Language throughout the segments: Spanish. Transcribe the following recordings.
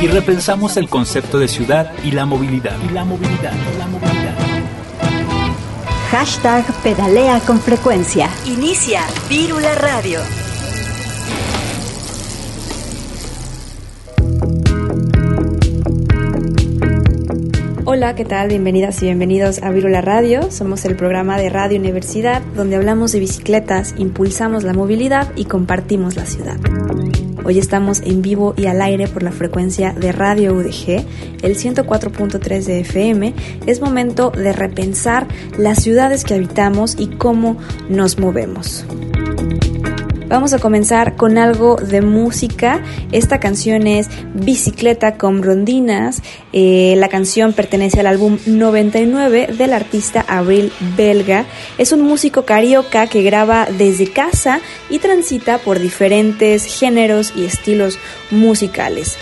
y repensamos el concepto de ciudad y la movilidad. Y la movilidad, la movilidad. Hashtag pedalea con frecuencia. Inicia Vírula Radio. Hola, ¿qué tal? Bienvenidas y bienvenidos a Virula Radio. Somos el programa de Radio Universidad donde hablamos de bicicletas, impulsamos la movilidad y compartimos la ciudad. Hoy estamos en vivo y al aire por la frecuencia de Radio UDG, el 104.3 de FM. Es momento de repensar las ciudades que habitamos y cómo nos movemos. Vamos a comenzar con algo de música. Esta canción es Bicicleta con Rondinas. Eh, la canción pertenece al álbum 99 del artista Abril Belga. Es un músico carioca que graba desde casa y transita por diferentes géneros y estilos musicales.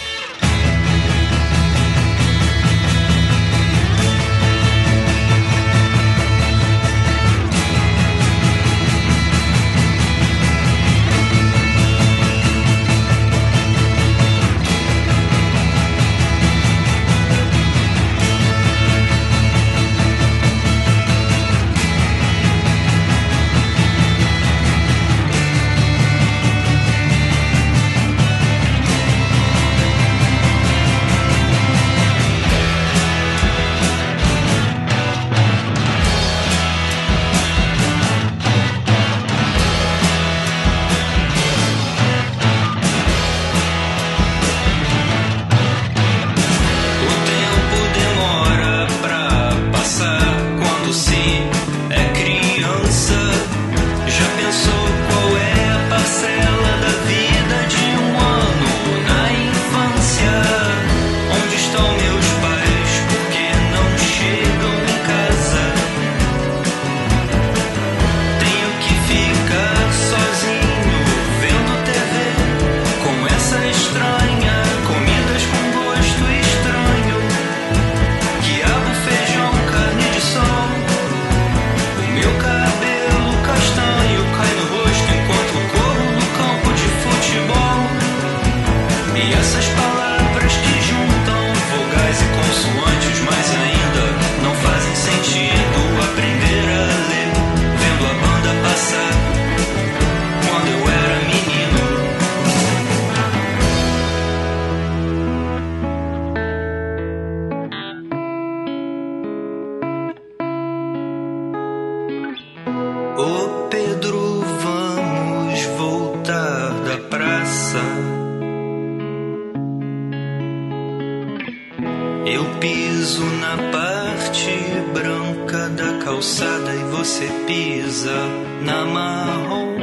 na parte branca da calçada e você pisa na marrom.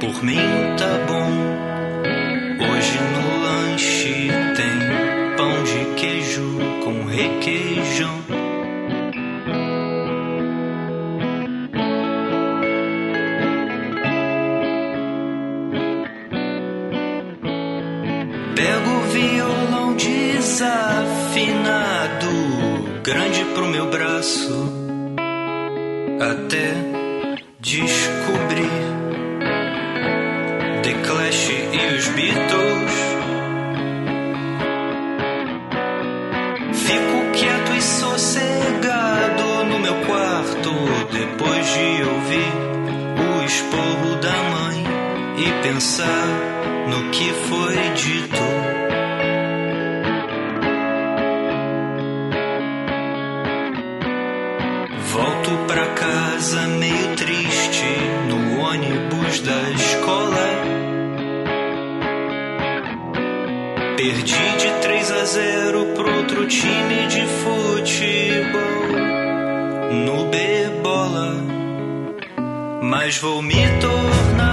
Por mim tá bom. Hoje no lanche tem pão de queijo com requeijão. até descobrir The Clash e os Beatles. Fico quieto e sossegado no meu quarto depois de ouvir o esporro da mãe e pensar no que foi de time de futebol no Bebola, mas vou me tornar.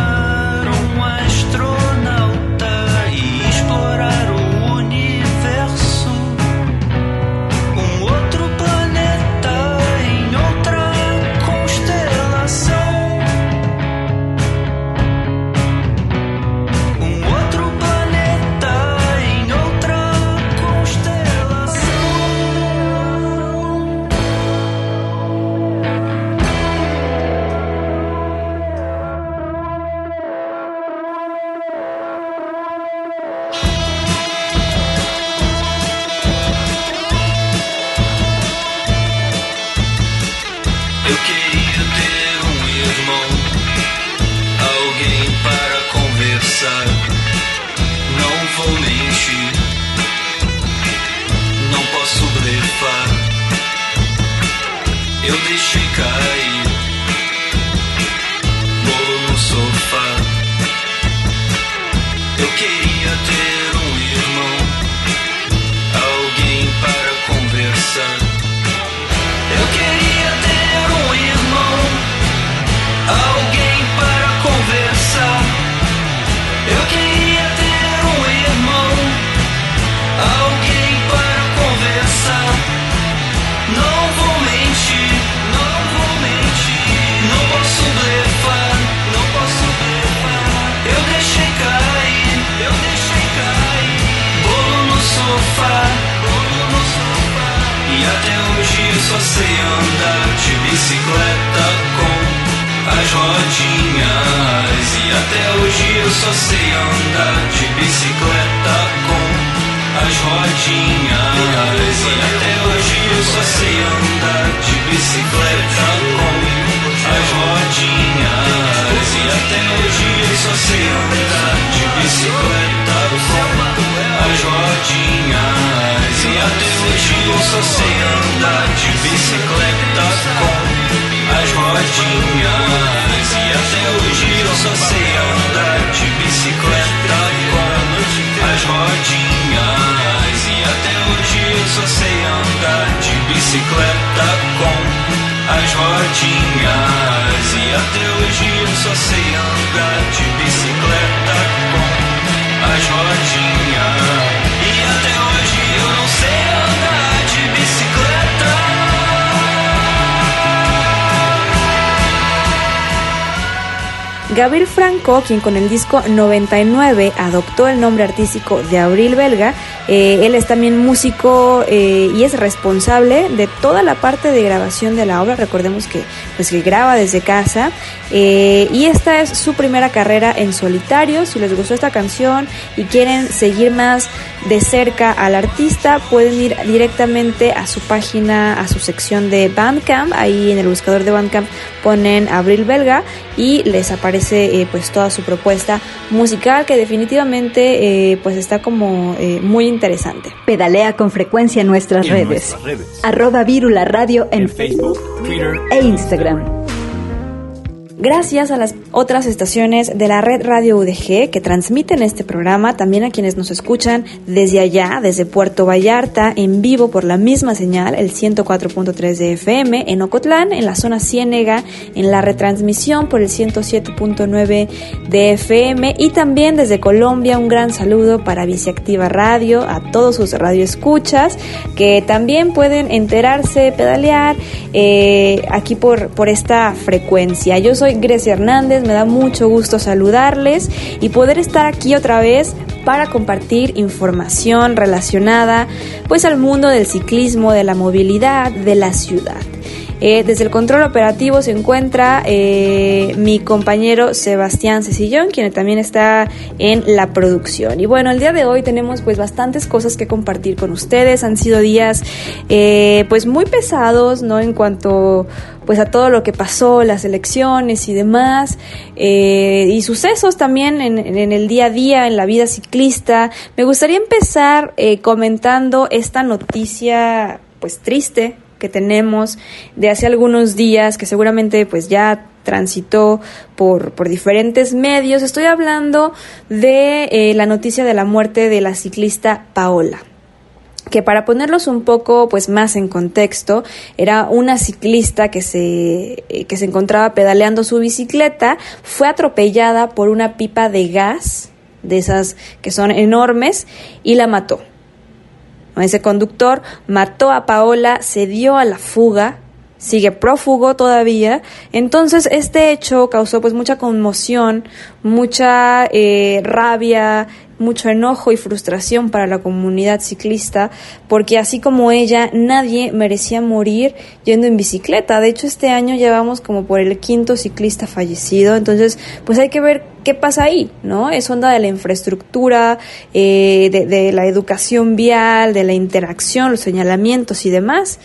Gabriel Franco, quien con el disco 99 adoptó el nombre artístico de Abril Belga, eh, él es también músico eh, y es responsable de toda la parte de grabación de la obra. Recordemos que, pues, que graba desde casa eh, y esta es su primera carrera en solitario. Si les gustó esta canción y quieren seguir más de cerca al artista, pueden ir directamente a su página, a su sección de Bandcamp. Ahí en el buscador de Bandcamp ponen Abril Belga y les aparece eh, pues toda su propuesta musical que definitivamente eh, pues está como eh, muy interesante. Pedalea con frecuencia en nuestras En redes. nuestras redes. Arroba Vírula Radio en, En Facebook, Twitter e Instagram. Gracias a las otras estaciones de la red Radio UDG que transmiten este programa, también a quienes nos escuchan desde allá, desde Puerto Vallarta, en vivo por la misma señal, el 104.3 de FM, en Ocotlán, en la zona Ciénega, en la retransmisión por el 107.9 de FM y también desde Colombia un gran saludo para Viceactiva Radio, a todos sus radioescuchas que también pueden enterarse, pedalear eh, aquí por, por esta frecuencia. Yo soy Grecia Hernández, me da mucho gusto saludarles y poder estar aquí otra vez para compartir información relacionada pues al mundo del ciclismo, de la movilidad, de la ciudad. Eh, desde el control operativo se encuentra eh, mi compañero Sebastián Cecillón, quien también está en la producción. Y bueno, el día de hoy tenemos pues bastantes cosas que compartir con ustedes. Han sido días eh, pues muy pesados, ¿no? En cuanto pues a todo lo que pasó, las elecciones y demás, eh, y sucesos también en, el día a día, en la vida ciclista. Me gustaría empezar eh, comentando esta noticia pues triste que tenemos de hace algunos días que seguramente pues ya transitó por, por diferentes medios. Estoy hablando de eh, la noticia de la muerte de la ciclista Paola que para ponerlos un poco pues más en contexto era una ciclista que se eh, que se encontraba pedaleando su bicicleta fue atropellada por una pipa de gas de esas que son enormes y la mató ese conductor mató a Paola, se dio a la fuga, sigue prófugo todavía. Entonces este hecho causó pues mucha conmoción, mucha eh, rabia, mucho enojo y frustración para la comunidad ciclista, porque así como ella, nadie merecía morir yendo en bicicleta. De hecho, este año llevamos como por el quinto ciclista fallecido, entonces pues hay que ver qué pasa ahí, ¿no? Es onda de la infraestructura, eh, de, de la educación vial, de la interacción, los señalamientos y demás.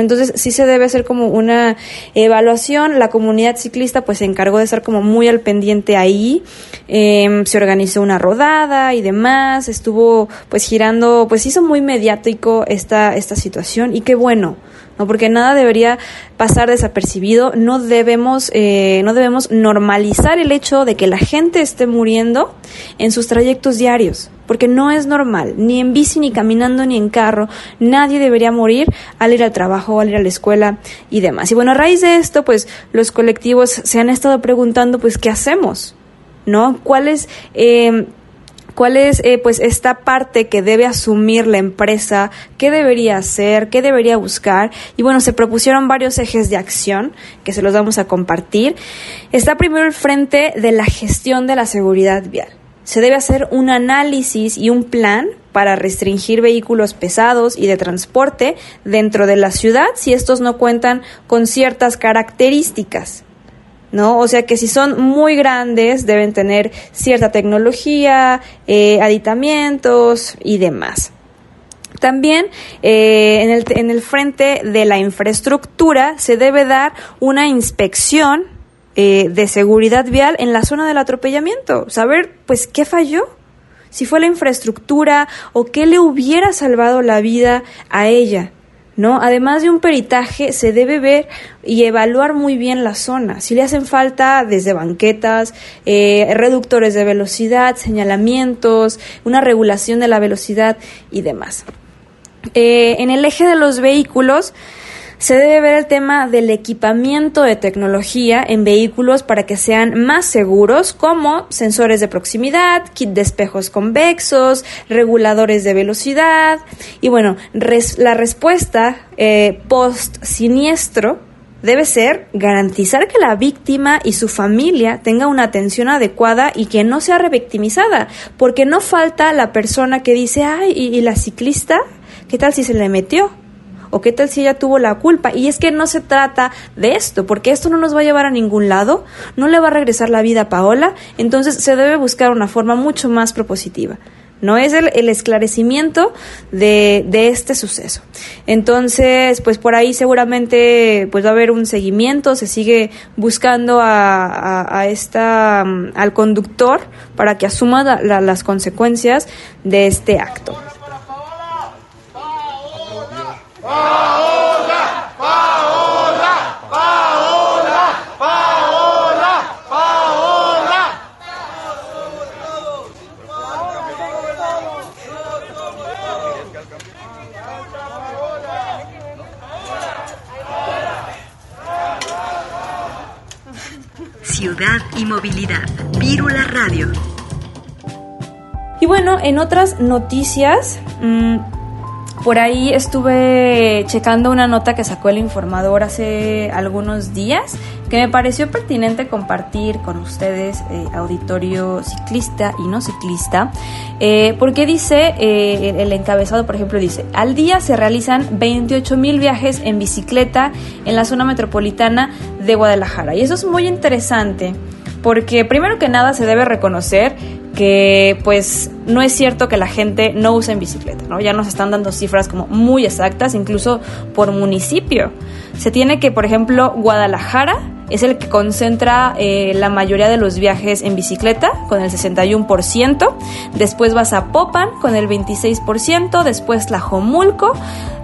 Entonces sí se debe hacer como una evaluación. La comunidad ciclista pues se encargó de estar como muy al pendiente ahí. Eh, se organizó una rodada y demás. Estuvo pues girando, pues hizo muy mediático esta, esta situación y qué bueno. ¿No? Porque nada debería pasar desapercibido. No debemos, eh, no debemos normalizar el hecho de que la gente esté muriendo en sus trayectos diarios. Porque no es normal, ni en bici, ni caminando, ni en carro. Nadie debería morir al ir al trabajo, al ir a la escuela y demás. Y bueno, a raíz de esto, pues los colectivos se han estado preguntando, pues, ¿qué hacemos? ¿No? ¿Cuál es, eh, cuál es eh, pues esta parte que debe asumir la empresa, qué debería hacer, qué debería buscar. Y bueno, se propusieron varios ejes de acción que se los vamos a compartir. Está primero el frente de la gestión de la seguridad vial. se debe hacer un análisis y un plan para restringir vehículos pesados y de transporte dentro de la ciudad si estos no cuentan con ciertas características. ¿No? O sea que si son muy grandes deben tener cierta tecnología, eh, aditamientos y demás. También eh, en, el, en el frente de la infraestructura se debe dar una inspección eh, de seguridad vial en la zona del atropellamiento, saber pues qué falló, si fue la infraestructura o qué le hubiera salvado la vida a ella. ¿No? Además de un peritaje, se debe ver y evaluar muy bien la zona. Si le hacen falta desde banquetas, eh, reductores de velocidad, señalamientos, una regulación de la velocidad y demás. Eh, en el eje de los vehículos, se debe ver el tema del equipamiento de tecnología en vehículos para que sean más seguros, como sensores de proximidad, kit de espejos convexos, reguladores de velocidad. Y bueno, la respuesta eh, post siniestro debe ser garantizar que la víctima y su familia tenga una atención adecuada y que no sea revictimizada, porque no falta la persona que dice, ay, y la ciclista? ¿Qué tal si se le metió? ¿O qué tal si ella tuvo la culpa? Y es que no se trata de esto, porque esto no nos va a llevar a ningún lado, no le va a regresar la vida a Paola, entonces se debe buscar una forma mucho más propositiva. No es el, esclarecimiento de, este suceso. Entonces, pues por ahí seguramente pues va a haber un seguimiento, se sigue buscando a, esta, al conductor para que asuma las consecuencias de este acto. Paola, Paola, Paola, Paola, Paola. Ciudad y movilidad. Vírula Radio. Y bueno, en otras noticias, mmm, por ahí estuve checando una nota que sacó el informador hace algunos días que me pareció pertinente compartir con ustedes, eh, auditorio ciclista y no ciclista, eh, porque dice, eh, el encabezado, por ejemplo, dice, al día se realizan 28 mil viajes en bicicleta en la zona metropolitana de Guadalajara. Y eso es muy interesante porque primero que nada se debe reconocer que pues no es cierto que la gente no use en bicicleta, ¿no? Ya nos están dando cifras como muy exactas, incluso por municipio. Se tiene que, por ejemplo, Guadalajara es el que concentra eh, la mayoría de los viajes en bicicleta, con el 61%. Después vas a Popan, con el 26%. Después Tlajomulco.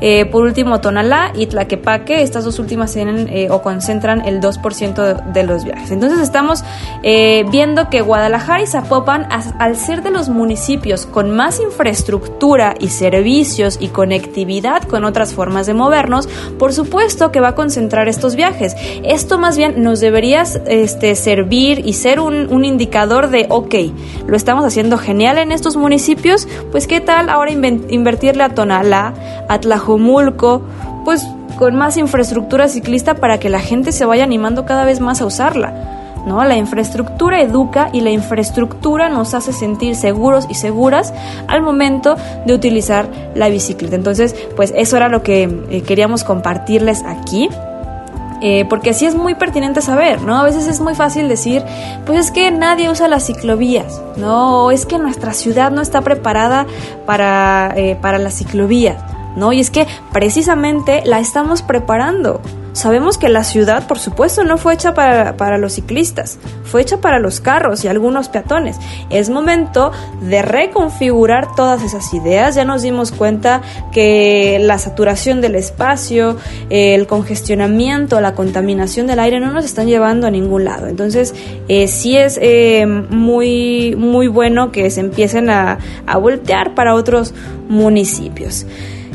Eh, por último, Tonalá y Tlaquepaque. Estas dos últimas tienen eh, o concentran el 2% de, los viajes. Entonces estamos viendo que Guadalajara y Zapopan, al ser de los municipios con más infraestructura y servicios y conectividad con otras formas de movernos, por supuesto que va a concentrar estos viajes. Esto más bien nos deberías este, servir y ser un, un, indicador de, ok, lo estamos haciendo genial en estos municipios, pues qué tal ahora invertirle a Tonalá, a Tlajomulco, pues con más infraestructura ciclista para que la gente se vaya animando cada vez más a usarla. ¿No? La infraestructura educa y la infraestructura nos hace sentir seguros y seguras al momento de utilizar la bicicleta. Entonces, pues eso era lo que eh, queríamos compartirles aquí. Eh, porque así es muy pertinente saber, ¿no? A veces es muy fácil decir, pues es que nadie usa las ciclovías, ¿no? O es que nuestra ciudad no está preparada para, eh, para las ciclovías, ¿no? Y es que precisamente la estamos preparando. Sabemos que la ciudad, por supuesto, no fue hecha para, los ciclistas, fue hecha para los carros y algunos peatones. Es momento de reconfigurar todas esas ideas. Ya nos dimos cuenta que la saturación del espacio, el congestionamiento, la contaminación del aire no nos están llevando a ningún lado. Entonces, eh, sí es eh, muy, muy bueno que se empiecen a, a voltear para otros municipios.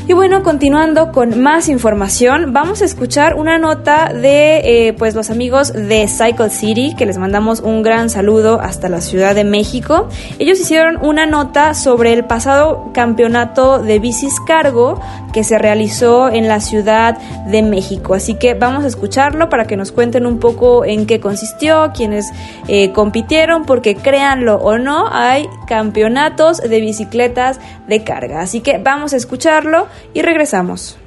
Y bueno, continuando con más información, vamos a escuchar una nota de eh, pues los amigos de Cycle City, que les mandamos un gran saludo hasta la Ciudad de México. Ellos hicieron una nota sobre el pasado campeonato de bicis cargo que se realizó en la Ciudad de México. Así que vamos a escucharlo para que nos cuenten un poco en qué consistió, quiénes eh, compitieron, porque créanlo o no, hay campeonatos de bicicletas de carga. Así que vamos a escucharlo y regresamos.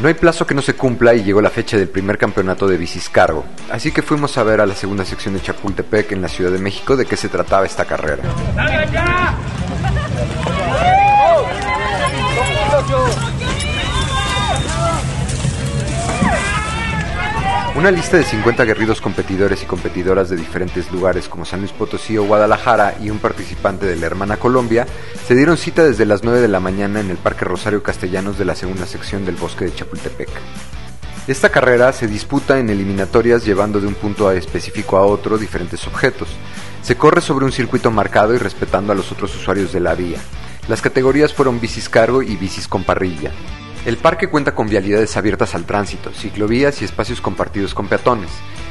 No hay plazo que no se cumpla y llegó la fecha del primer campeonato de bicis cargo, así que fuimos a ver a la segunda sección de Chapultepec en la Ciudad de México de qué se trataba esta carrera. Una lista de 50 aguerridos competidores y competidoras de diferentes lugares como San Luis Potosí o Guadalajara y un participante de la hermana Colombia se dieron cita desde las 9 de la mañana en el Parque Rosario Castellanos de la segunda sección del bosque de Chapultepec. Esta carrera se disputa en eliminatorias llevando de un punto específico a otro diferentes objetos. Se corre sobre un circuito marcado y respetando a los otros usuarios de la vía. Las categorías fueron bicis cargo y bicis con parrilla. El parque cuenta con vialidades abiertas al tránsito, ciclovías y espacios compartidos con peatones.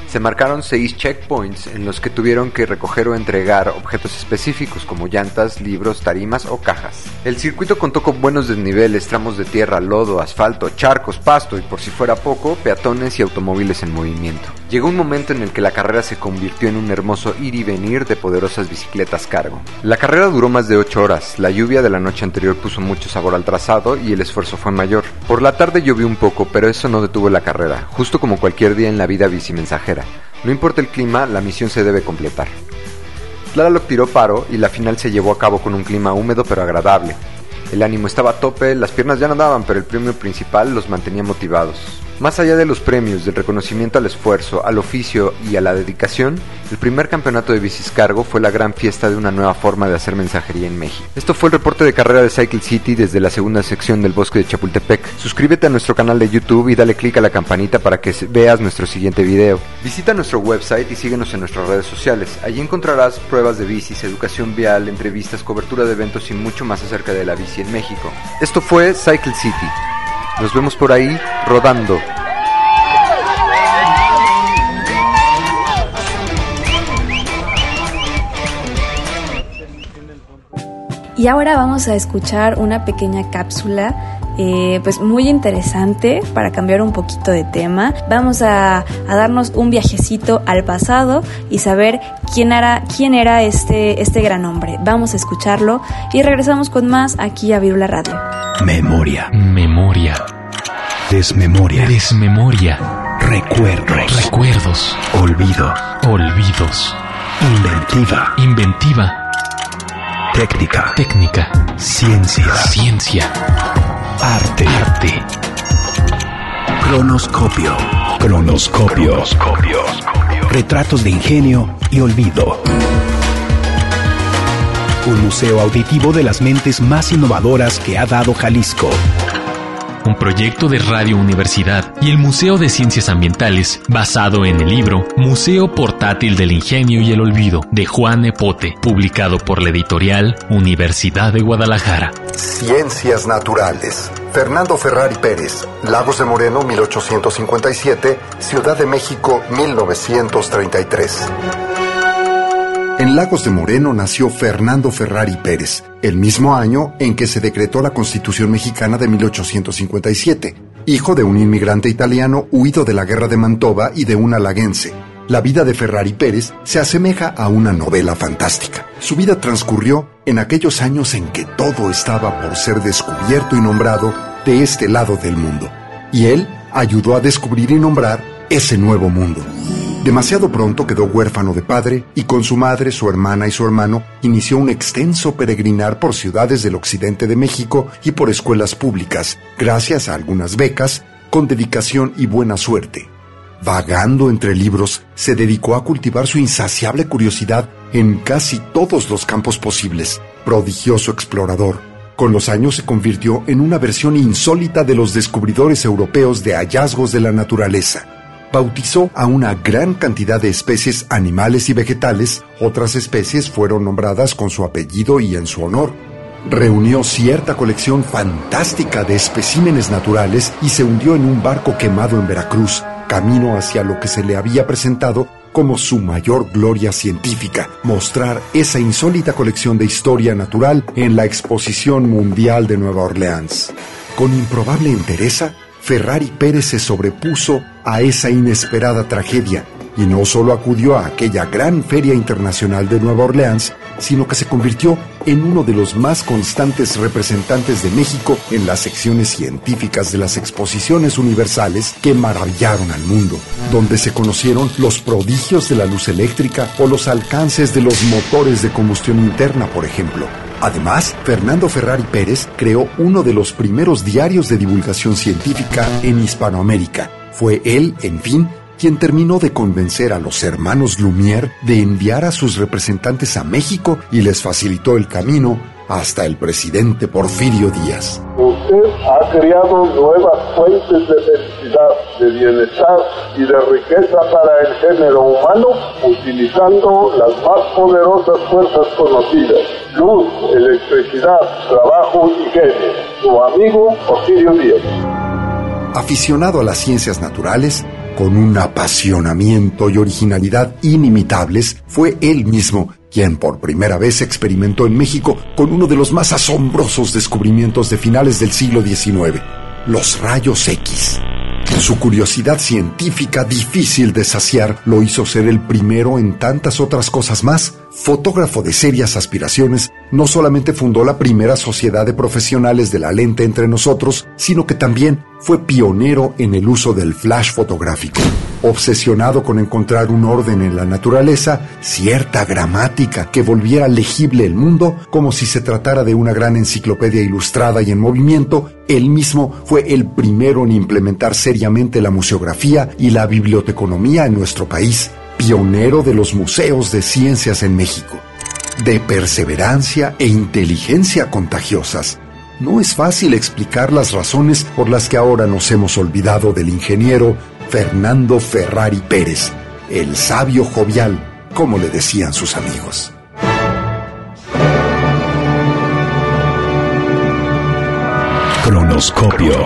Se marcaron seis checkpoints en los que tuvieron que recoger o entregar objetos específicos como llantas, libros, tarimas o cajas. El circuito contó con buenos desniveles, tramos de tierra, lodo, asfalto, charcos, pasto y por si fuera poco, peatones y automóviles en movimiento. Llegó un momento en el que la carrera se convirtió en un hermoso ir y venir de poderosas bicicletas cargo. La carrera duró más de 8 horas, la lluvia de la noche anterior puso mucho sabor al trazado y el esfuerzo fue mayor. Por la tarde llovió un poco, pero eso no detuvo la carrera, justo como cualquier día en la vida bicimensajera. No importa el clima, la misión se debe completar. Tlaloc tiró paro y la final se llevó a cabo con un clima húmedo pero agradable. El ánimo estaba a tope, las piernas ya no daban, pero el premio principal los mantenía motivados. Más allá de los premios, del reconocimiento al esfuerzo, al oficio y a la dedicación, el primer campeonato de bicis cargo fue la gran fiesta de una nueva forma de hacer mensajería en México. Esto fue el reporte de carrera de Cycle City desde la segunda sección del bosque de Chapultepec. Suscríbete a nuestro canal de YouTube y dale click a la campanita para que veas nuestro siguiente video. Visita nuestro website y síguenos en nuestras redes sociales. Allí encontrarás pruebas de bicis, educación vial, entrevistas, cobertura de eventos y mucho más acerca de la bici en México. Esto fue Cycle City. Nos vemos por ahí rodando. Y ahora vamos a escuchar una pequeña cápsula eh, pues muy interesante para cambiar un poquito de tema. Vamos a, a, darnos un viajecito al pasado y saber quién era, quién era este, este gran hombre. Vamos a escucharlo y regresamos con más aquí a Virula Radio. Memoria. Memoria. Desmemoria. Desmemoria. Recuerdos. Recuerdos. Olvido. Olvidos. Inventiva. Inventiva. Técnica. Técnica. Ciencia. Ciencia. Arte. Arte. Cronoscopio. Cronoscopio. Retratos de ingenio y olvido. Un museo auditivo de las mentes más innovadoras que ha dado Jalisco. Un proyecto de Radio Universidad y el Museo de Ciencias Ambientales, basado en el libro Museo Portátil del Ingenio y el Olvido, de Juan Epote, publicado por la editorial Universidad de Guadalajara. Ciencias Naturales. Fernando Ferrari Pérez, Lagos de Moreno 1857, Ciudad de México 1933. En Lagos de Moreno nació Fernando Ferrari Pérez, el mismo año en que se decretó la Constitución mexicana de 1857, hijo de un inmigrante italiano huido de la guerra de Mantova y de un alaguense. La vida de Ferrari Pérez se asemeja a una novela fantástica. Su vida transcurrió en aquellos años en que todo estaba por ser descubierto y nombrado de este lado del mundo. Y él ayudó a descubrir y nombrar ese nuevo mundo. Demasiado pronto quedó huérfano de padre y con su madre, su hermana y su hermano inició un extenso peregrinar por ciudades del occidente de México y por escuelas públicas, gracias a algunas becas, con dedicación y buena suerte. Vagando entre libros, se dedicó a cultivar su insaciable curiosidad en casi todos los campos posibles. Prodigioso explorador, con los años se convirtió en una versión insólita de los descubridores europeos de hallazgos de la naturaleza bautizó a una gran cantidad de especies animales y vegetales, otras especies fueron nombradas con su apellido y en su honor. Reunió cierta colección fantástica de especímenes naturales y se hundió en un barco quemado en Veracruz, camino hacia lo que se le había presentado como su mayor gloria científica, mostrar esa insólita colección de historia natural en la Exposición Mundial de Nueva Orleans. Con improbable entereza, Ferrari Pérez se sobrepuso a esa inesperada tragedia y no solo acudió a aquella gran feria internacional de Nueva Orleans, sino que se convirtió en uno de los más constantes representantes de México en las secciones científicas de las exposiciones universales que maravillaron al mundo, donde se conocieron los prodigios de la luz eléctrica o los alcances de los motores de combustión interna, por ejemplo. Además, Fernando Ferrari Pérez creó uno de los primeros diarios de divulgación científica en Hispanoamérica. Fue él, en fin, quien terminó de convencer a los hermanos Lumière de enviar a sus representantes a México y les facilitó el camino hasta el presidente Porfirio Díaz. Usted ha creado nuevas fuentes de felicidad, de bienestar y de riqueza para el género humano utilizando las más poderosas fuerzas conocidas, luz, electricidad, trabajo y genio. Su amigo Porfirio Díaz. Aficionado a las ciencias naturales, con un apasionamiento y originalidad inimitables, fue él mismo quien por primera vez experimentó en México con uno de los más asombrosos descubrimientos de finales del siglo XIX, los rayos X. Su curiosidad científica difícil de saciar lo hizo ser el primero en tantas otras cosas más. Fotógrafo de serias aspiraciones, no solamente fundó la primera sociedad de profesionales de la lente entre nosotros, sino que también fue pionero en el uso del flash fotográfico. Obsesionado con encontrar un orden en la naturaleza, cierta gramática que volviera legible el mundo como si se tratara de una gran enciclopedia ilustrada y en movimiento, él mismo fue el primero en implementar seriamente la museografía y la biblioteconomía en nuestro país, pionero de los museos de ciencias en México. De perseverancia e inteligencia contagiosas, no es fácil explicar las razones por las que ahora nos hemos olvidado del ingeniero Fernando Ferrari Pérez, el sabio jovial, como le decían sus amigos. Cronoscopio.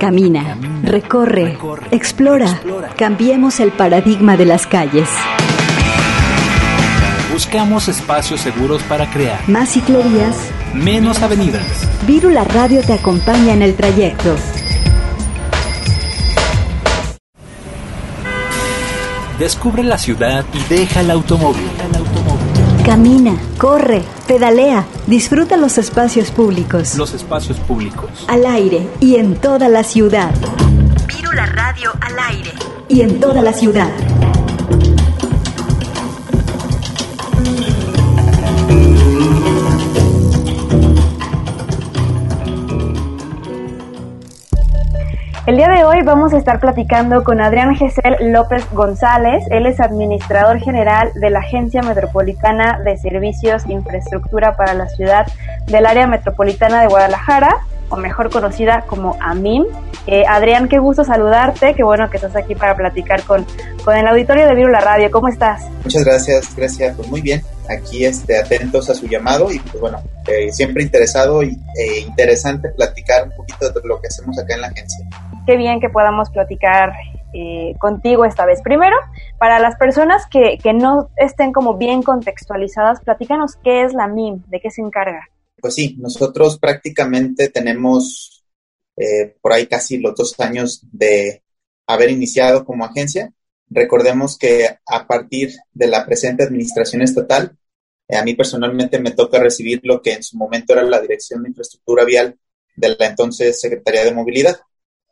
Camina, recorre, explora. Cambiemos el paradigma de las calles. Buscamos espacios seguros para crear. Más ciclerías. Menos avenidas. Virula Radio te acompaña en el trayecto. Descubre la ciudad y deja el automóvil. Camina, corre, pedalea, disfruta los espacios públicos. Los espacios públicos. Al aire y en toda la ciudad. Virula Radio al aire. Y en toda la ciudad. El día de hoy vamos a estar platicando con Adrián Gesell López González. Él es administrador general de la Agencia Metropolitana de Servicios e Infraestructura para la Ciudad del Área Metropolitana de Guadalajara, o mejor conocida como AMIM. Eh, Adrián, qué gusto saludarte, qué bueno que estás aquí para platicar con, con el auditorio de Virula Radio. ¿Cómo estás? Muchas gracias, Grecia. Pues muy bien, aquí este, atentos a su llamado y pues bueno, eh, siempre interesado y eh, interesante platicar un poquito de lo que hacemos acá en la agencia qué bien que podamos platicar eh, contigo esta vez. Primero, para las personas que, que, no estén como bien contextualizadas, platícanos qué es la MIM, de qué se encarga. Pues sí, nosotros prácticamente tenemos eh, por ahí casi los dos años de haber iniciado como agencia. Recordemos que a partir de la presente administración estatal, eh, a mí personalmente me toca recibir lo que en su momento era la Dirección de Infraestructura Vial de la entonces Secretaría de Movilidad.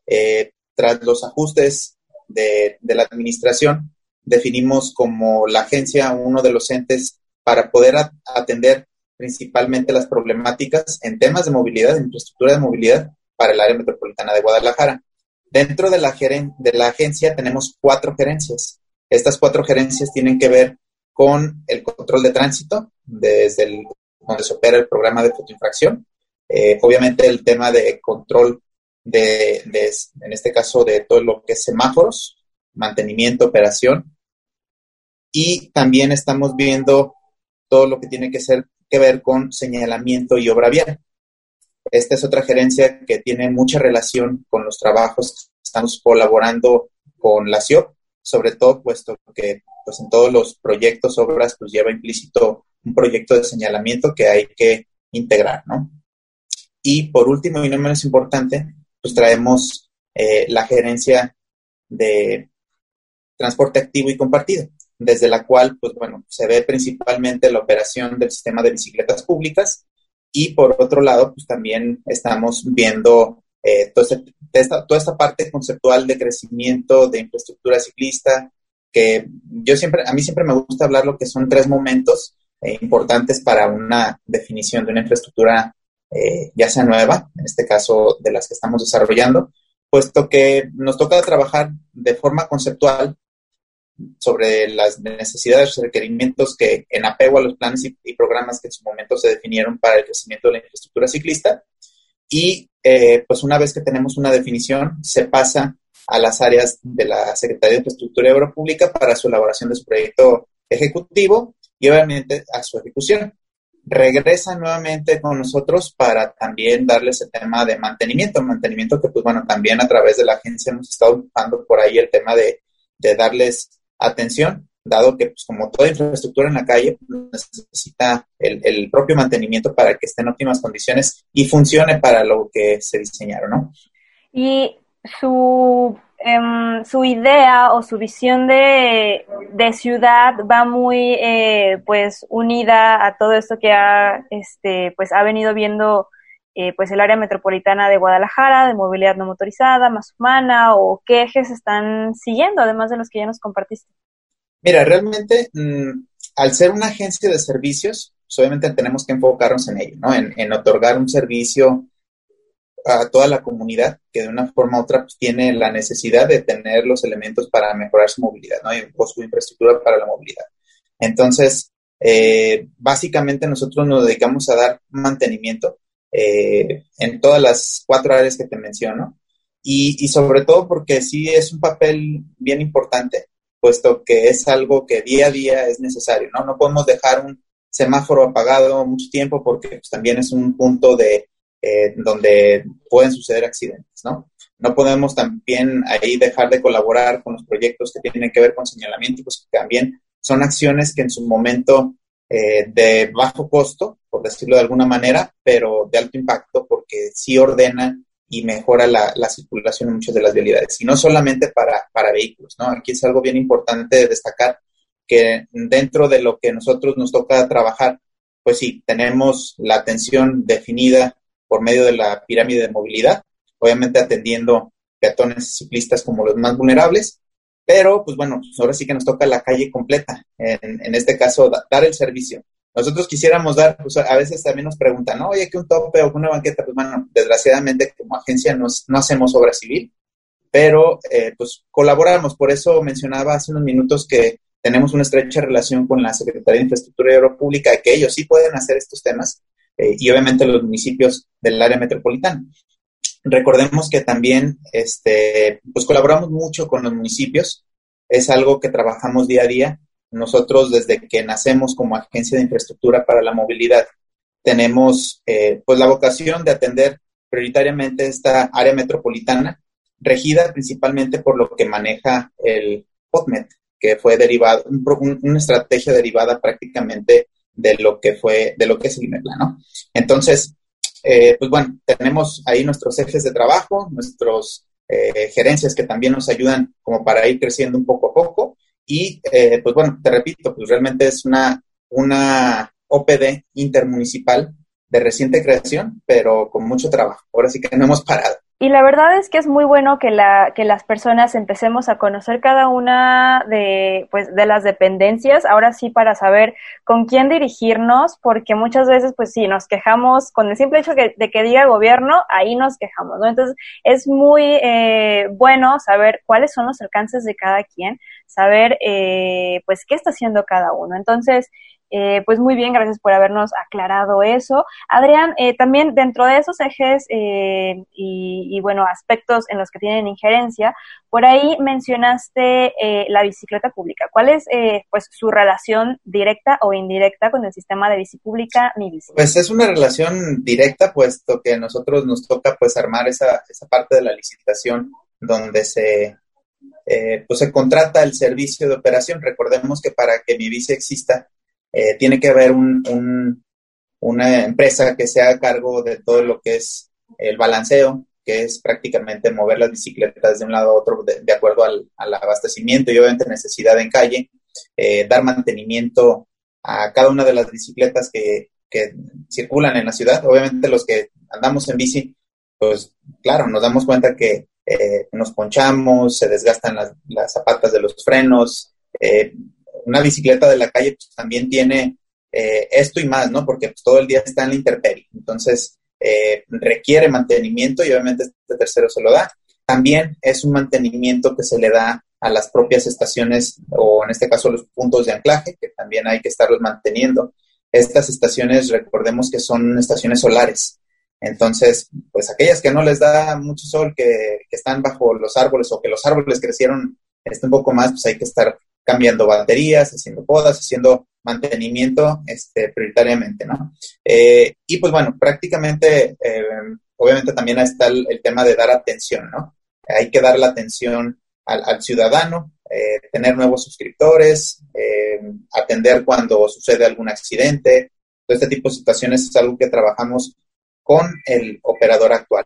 Eh, tras los ajustes de, la administración, definimos como la agencia uno de los entes para poder atender principalmente las problemáticas en temas de movilidad, de infraestructura de movilidad para el área metropolitana de Guadalajara. Dentro de la, de la agencia tenemos cuatro gerencias. Estas cuatro gerencias tienen que ver con el control de tránsito, desde donde se opera el programa de fotoinfracción. Eh, obviamente el tema de control de, de, en este caso, de todo lo que es semáforos, mantenimiento, operación. Y también estamos viendo todo lo que tiene que, ser, que ver con señalamiento y obra vial. Esta es otra gerencia que tiene mucha relación con los trabajos. Estamos colaborando con la CIOP, sobre todo puesto que pues, en todos los proyectos, obras, pues lleva implícito un proyecto de señalamiento que hay que integrar, ¿no? Y por último y no menos importante, pues traemos eh, la gerencia de transporte activo y compartido, desde la cual, pues bueno, se ve principalmente la operación del sistema de bicicletas públicas y por otro lado, pues también estamos viendo eh, toda, esta, toda esta parte conceptual de crecimiento de infraestructura ciclista, que yo siempre, a mí siempre me gusta hablar lo que son tres momentos eh, importantes para una definición de una infraestructura, eh, ya sea nueva, en este caso de las que estamos desarrollando, puesto que nos toca trabajar de forma conceptual sobre las necesidades y requerimientos que en apego a los planes y, programas que en su momento se definieron para el crecimiento de la infraestructura ciclista. Y eh, pues una vez que tenemos una definición, se pasa a las áreas de la Secretaría de Infraestructura y Obra Pública para su elaboración de su proyecto ejecutivo y obviamente a su ejecución. Regresa nuevamente con nosotros para también darles el tema de mantenimiento, mantenimiento que pues bueno, también a través de la agencia hemos estado ocupando por ahí el tema de, de darles atención, dado que pues, como toda infraestructura en la calle necesita el, el, propio mantenimiento para que esté en óptimas condiciones y funcione para lo que se diseñaron, ¿no? Y su, em, su idea o su visión de, de ciudad va muy eh, pues unida a todo esto que ha este pues ha venido viendo eh, pues el área metropolitana de Guadalajara, de movilidad no motorizada, más humana, o qué ejes están siguiendo, además de los que ya nos compartiste? Mira, realmente, mm, al ser una agencia de servicios, pues, obviamente tenemos que enfocarnos en ello, ¿no? En, otorgar un servicio a toda la comunidad que de una forma u otra pues, tiene la necesidad de tener los elementos para mejorar su movilidad, ¿no? O su infraestructura para la movilidad. Entonces, eh, básicamente nosotros nos dedicamos a dar mantenimiento eh, en todas las cuatro áreas que te menciono. Y, y, sobre todo porque sí es un papel bien importante, puesto que es algo que día a día es necesario, ¿no? No podemos dejar un semáforo apagado mucho tiempo porque pues, también es un punto de eh, donde pueden suceder accidentes, ¿no? No podemos también ahí dejar de colaborar con los proyectos que tienen que ver con señalamiento, pues también son acciones que en su momento eh, de bajo costo, por decirlo de alguna manera, pero de alto impacto porque sí ordena y mejora la, circulación en muchas de las vialidades. Y no solamente para, para vehículos, ¿no? Aquí es algo bien importante destacar que dentro de lo que nosotros nos toca trabajar, pues sí, tenemos la atención definida por medio de la pirámide de movilidad, obviamente atendiendo peatones y ciclistas como los más vulnerables, pero, pues bueno, ahora sí que nos toca la calle completa, en, en este caso, dar el servicio. Nosotros quisiéramos dar, pues a veces también nos preguntan, ¿no? oye, que un tope o una banqueta, pues bueno, desgraciadamente como agencia no hacemos obra civil, pero eh, pues colaboramos. Por eso mencionaba hace unos minutos que tenemos una estrecha relación con la Secretaría de Infraestructura y Obra Pública, que ellos sí pueden hacer estos temas, eh, y obviamente los municipios del área metropolitana. Recordemos que también este, pues colaboramos mucho con los municipios, es algo que trabajamos día a día. Nosotros desde que nacemos como agencia de infraestructura para la movilidad tenemos eh, pues la vocación de atender prioritariamente esta área metropolitana, regida principalmente por lo que maneja el POTMET, que fue derivado, una estrategia derivada prácticamente de lo que fue, de lo que es IMEPLA, ¿no? Entonces, eh, pues bueno, tenemos ahí nuestros ejes de trabajo, nuestros eh, gerencias que también nos ayudan como para ir creciendo un poco a poco. Y eh, pues bueno, te repito, pues realmente es una, una OPD intermunicipal de reciente creación, pero con mucho trabajo. Ahora sí que no hemos parado. Y la verdad es que es muy bueno que, la, que las personas empecemos a conocer cada una de, pues, de las dependencias, ahora sí para saber con quién dirigirnos, porque muchas veces, pues sí, nos quejamos con el simple hecho de que diga gobierno, ahí nos quejamos, ¿no? Entonces, es muy eh, bueno saber cuáles son los alcances de cada quien, saber, eh, pues, qué está haciendo cada uno. Entonces, eh, pues muy bien, gracias por habernos aclarado eso. Adrián, eh, también dentro de esos ejes eh, y, bueno, aspectos en los que tienen injerencia, por ahí mencionaste la bicicleta pública. ¿Cuál es pues su relación directa o indirecta con el sistema de bici pública Mi Bici? Pues es una relación directa, puesto que a nosotros nos toca pues armar esa, esa parte de la licitación donde se pues se contrata el servicio de operación. Recordemos que para que mi bici exista, eh, tiene que haber un, una empresa que se haga cargo de todo lo que es el balanceo, que es prácticamente mover las bicicletas de un lado a otro de, acuerdo al, abastecimiento y obviamente necesidad en calle, eh, dar mantenimiento a cada una de las bicicletas que, circulan en la ciudad. Obviamente los que andamos en bici, pues claro, nos damos cuenta que eh, nos ponchamos, se desgastan las, las zapatas de los frenos, eh, una bicicleta de la calle pues, también tiene eh, esto y más, ¿no? Porque pues, todo el día está en la intemperie. Entonces, eh, requiere mantenimiento y obviamente este tercero se lo da. También es un mantenimiento que se le da a las propias estaciones o en este caso los puntos de anclaje, que también hay que estarlos manteniendo. Estas estaciones, recordemos que son estaciones solares. Entonces, pues aquellas que no les da mucho sol, que, que están bajo los árboles o que los árboles crecieron este, un poco más, pues hay que estar cambiando baterías, haciendo podas, haciendo mantenimiento este, prioritariamente, ¿no? Eh, y pues bueno, prácticamente, eh, obviamente también está el, tema de dar atención, ¿no? Hay que dar la atención al, ciudadano, eh, tener nuevos suscriptores, atender cuando sucede algún accidente. Todo este tipo de situaciones es algo que trabajamos con el operador actual.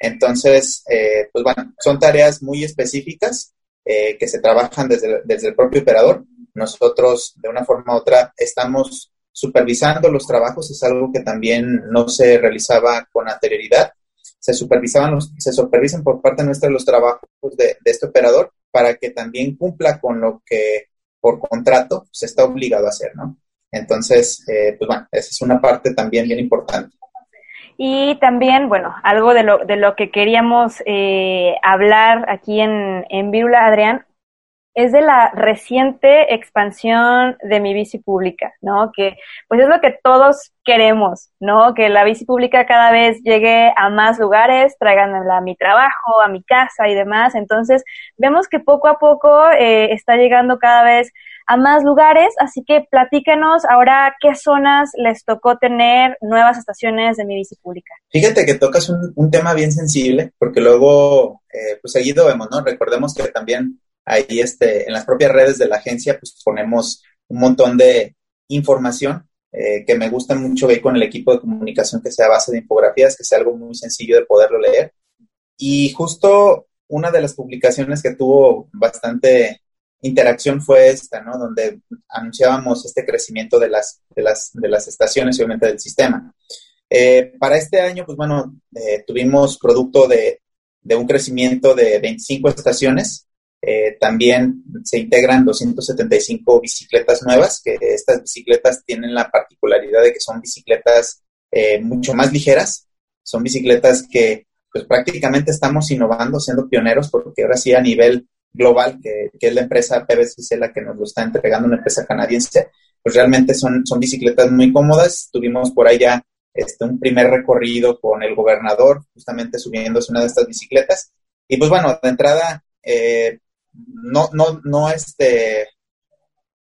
Entonces, pues bueno, son tareas muy específicas eh, que se trabajan desde, desde el propio operador. Nosotros, de una forma u otra, estamos supervisando los trabajos, es algo que también no se realizaba con anterioridad. Se supervisaban los, se supervisan por parte nuestra los trabajos de, este operador para que también cumpla con lo que por contrato se está obligado a hacer, ¿no? Entonces, eh, pues bueno, esa es una parte también bien importante. Y también, bueno, algo de lo, de lo que queríamos eh, hablar aquí en, en Vírula, Adrián, es de la reciente expansión de mi bici pública, ¿no? Que pues es lo que todos queremos, ¿no? Que la bici pública cada vez llegue a más lugares, traiganla a mi trabajo, a mi casa y demás. Entonces, vemos que poco a poco eh, está llegando cada vez a más lugares, así que platíquenos ahora qué zonas les tocó tener nuevas estaciones de mi bici pública. Fíjate que tocas un, tema bien sensible, porque luego, eh, pues seguido vemos, ¿no? Recordemos que también ahí este, en las propias redes de la agencia, pues ponemos un montón de información eh, que me gusta mucho ver con el equipo de comunicación que sea a base de infografías, que sea algo muy sencillo de poderlo leer. Y justo una de las publicaciones que tuvo bastante interacción fue esta, ¿no? Donde anunciábamos este crecimiento de las, de las, de las estaciones y obviamente del sistema. Eh, para este año, pues bueno, eh, tuvimos producto de, de, un crecimiento de 25 estaciones. Eh, también se integran 275 bicicletas nuevas, que estas bicicletas tienen la particularidad de que son bicicletas mucho más ligeras. Son bicicletas que pues prácticamente estamos innovando, siendo pioneros, porque ahora sí a nivel global, que, es la empresa PBCC la que nos lo está entregando, una empresa canadiense, pues realmente son, son bicicletas muy cómodas. Tuvimos por ahí ya este, un primer recorrido con el gobernador, justamente subiéndose una de estas bicicletas. Y pues bueno, de entrada, eh, no, no, no, este,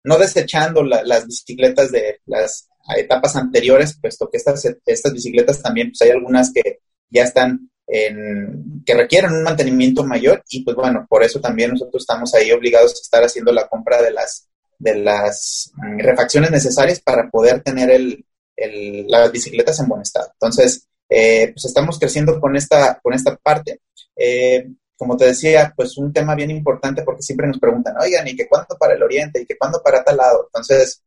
no desechando las bicicletas de las etapas anteriores, puesto que estas, estas bicicletas también, pues hay algunas que ya están que requieren un mantenimiento mayor y pues bueno, por eso también nosotros estamos ahí obligados a estar haciendo la compra de las, de las mm, refacciones necesarias para poder tener el, las bicicletas en buen estado. Entonces, eh, pues estamos creciendo con esta, con esta parte. Eh, como te decía, pues un tema bien importante porque siempre nos preguntan, oigan, ¿y qué cuándo para el oriente? ¿Y qué cuándo para tal lado? Entonces,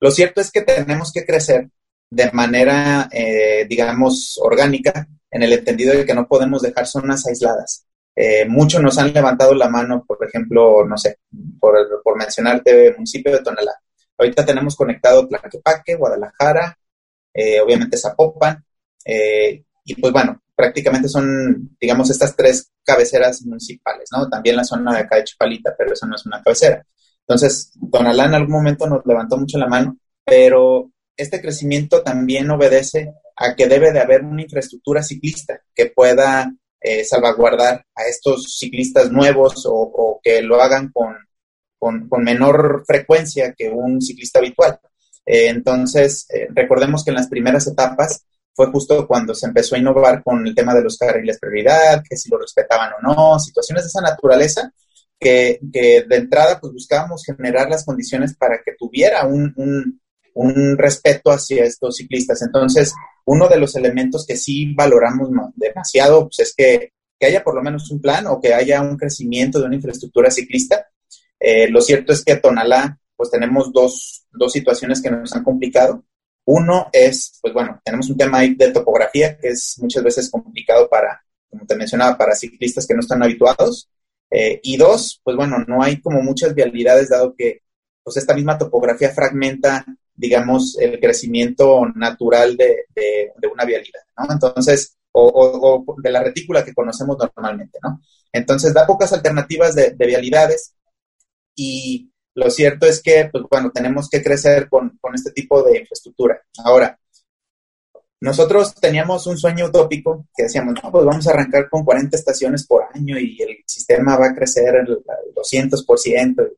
lo cierto es que tenemos que crecer de manera, eh, digamos, orgánica en el entendido de que no podemos dejar zonas aisladas. Eh, muchos nos han levantado la mano, por ejemplo, no sé, por, por mencionarte municipio de Tonalá. Ahorita tenemos conectado Tlaquepaque, Guadalajara, eh, obviamente Zapopan, eh, y pues bueno, prácticamente son, digamos, estas tres cabeceras municipales, ¿no? También la zona de acá de Chapalita, pero eso no es una cabecera. Entonces, Tonalá en algún momento nos levantó mucho la mano, pero este crecimiento también obedece a que debe de haber una infraestructura ciclista que pueda eh, salvaguardar a estos ciclistas nuevos o, que lo hagan con, con, menor frecuencia que un ciclista habitual. Eh, entonces, eh, recordemos que en las primeras etapas fue justo cuando se empezó a innovar con el tema de los carriles prioridad, que si lo respetaban o no, situaciones de esa naturaleza, que, que de entrada pues buscábamos generar las condiciones para que tuviera un, un, un respeto hacia estos ciclistas. Entonces, uno de los elementos que sí valoramos demasiado pues, es que, haya por lo menos un plan o que haya un crecimiento de una infraestructura ciclista. Eh, lo cierto es que a Tonalá, pues tenemos dos, dos situaciones que nos han complicado. Uno es, pues bueno, tenemos un tema de topografía que es muchas veces complicado para, como te mencionaba, para ciclistas que no están habituados. Eh, y dos, pues bueno, no hay como muchas vialidades dado que pues esta misma topografía fragmenta digamos, el crecimiento natural de, una vialidad, ¿no? Entonces, o, de la retícula que conocemos normalmente, ¿no? Entonces, da pocas alternativas de, vialidades y lo cierto es que, pues bueno, tenemos que crecer con, este tipo de infraestructura. Ahora, nosotros teníamos un sueño utópico que decíamos, no, pues vamos a arrancar con 40 estaciones por año y el sistema va a crecer el 200%.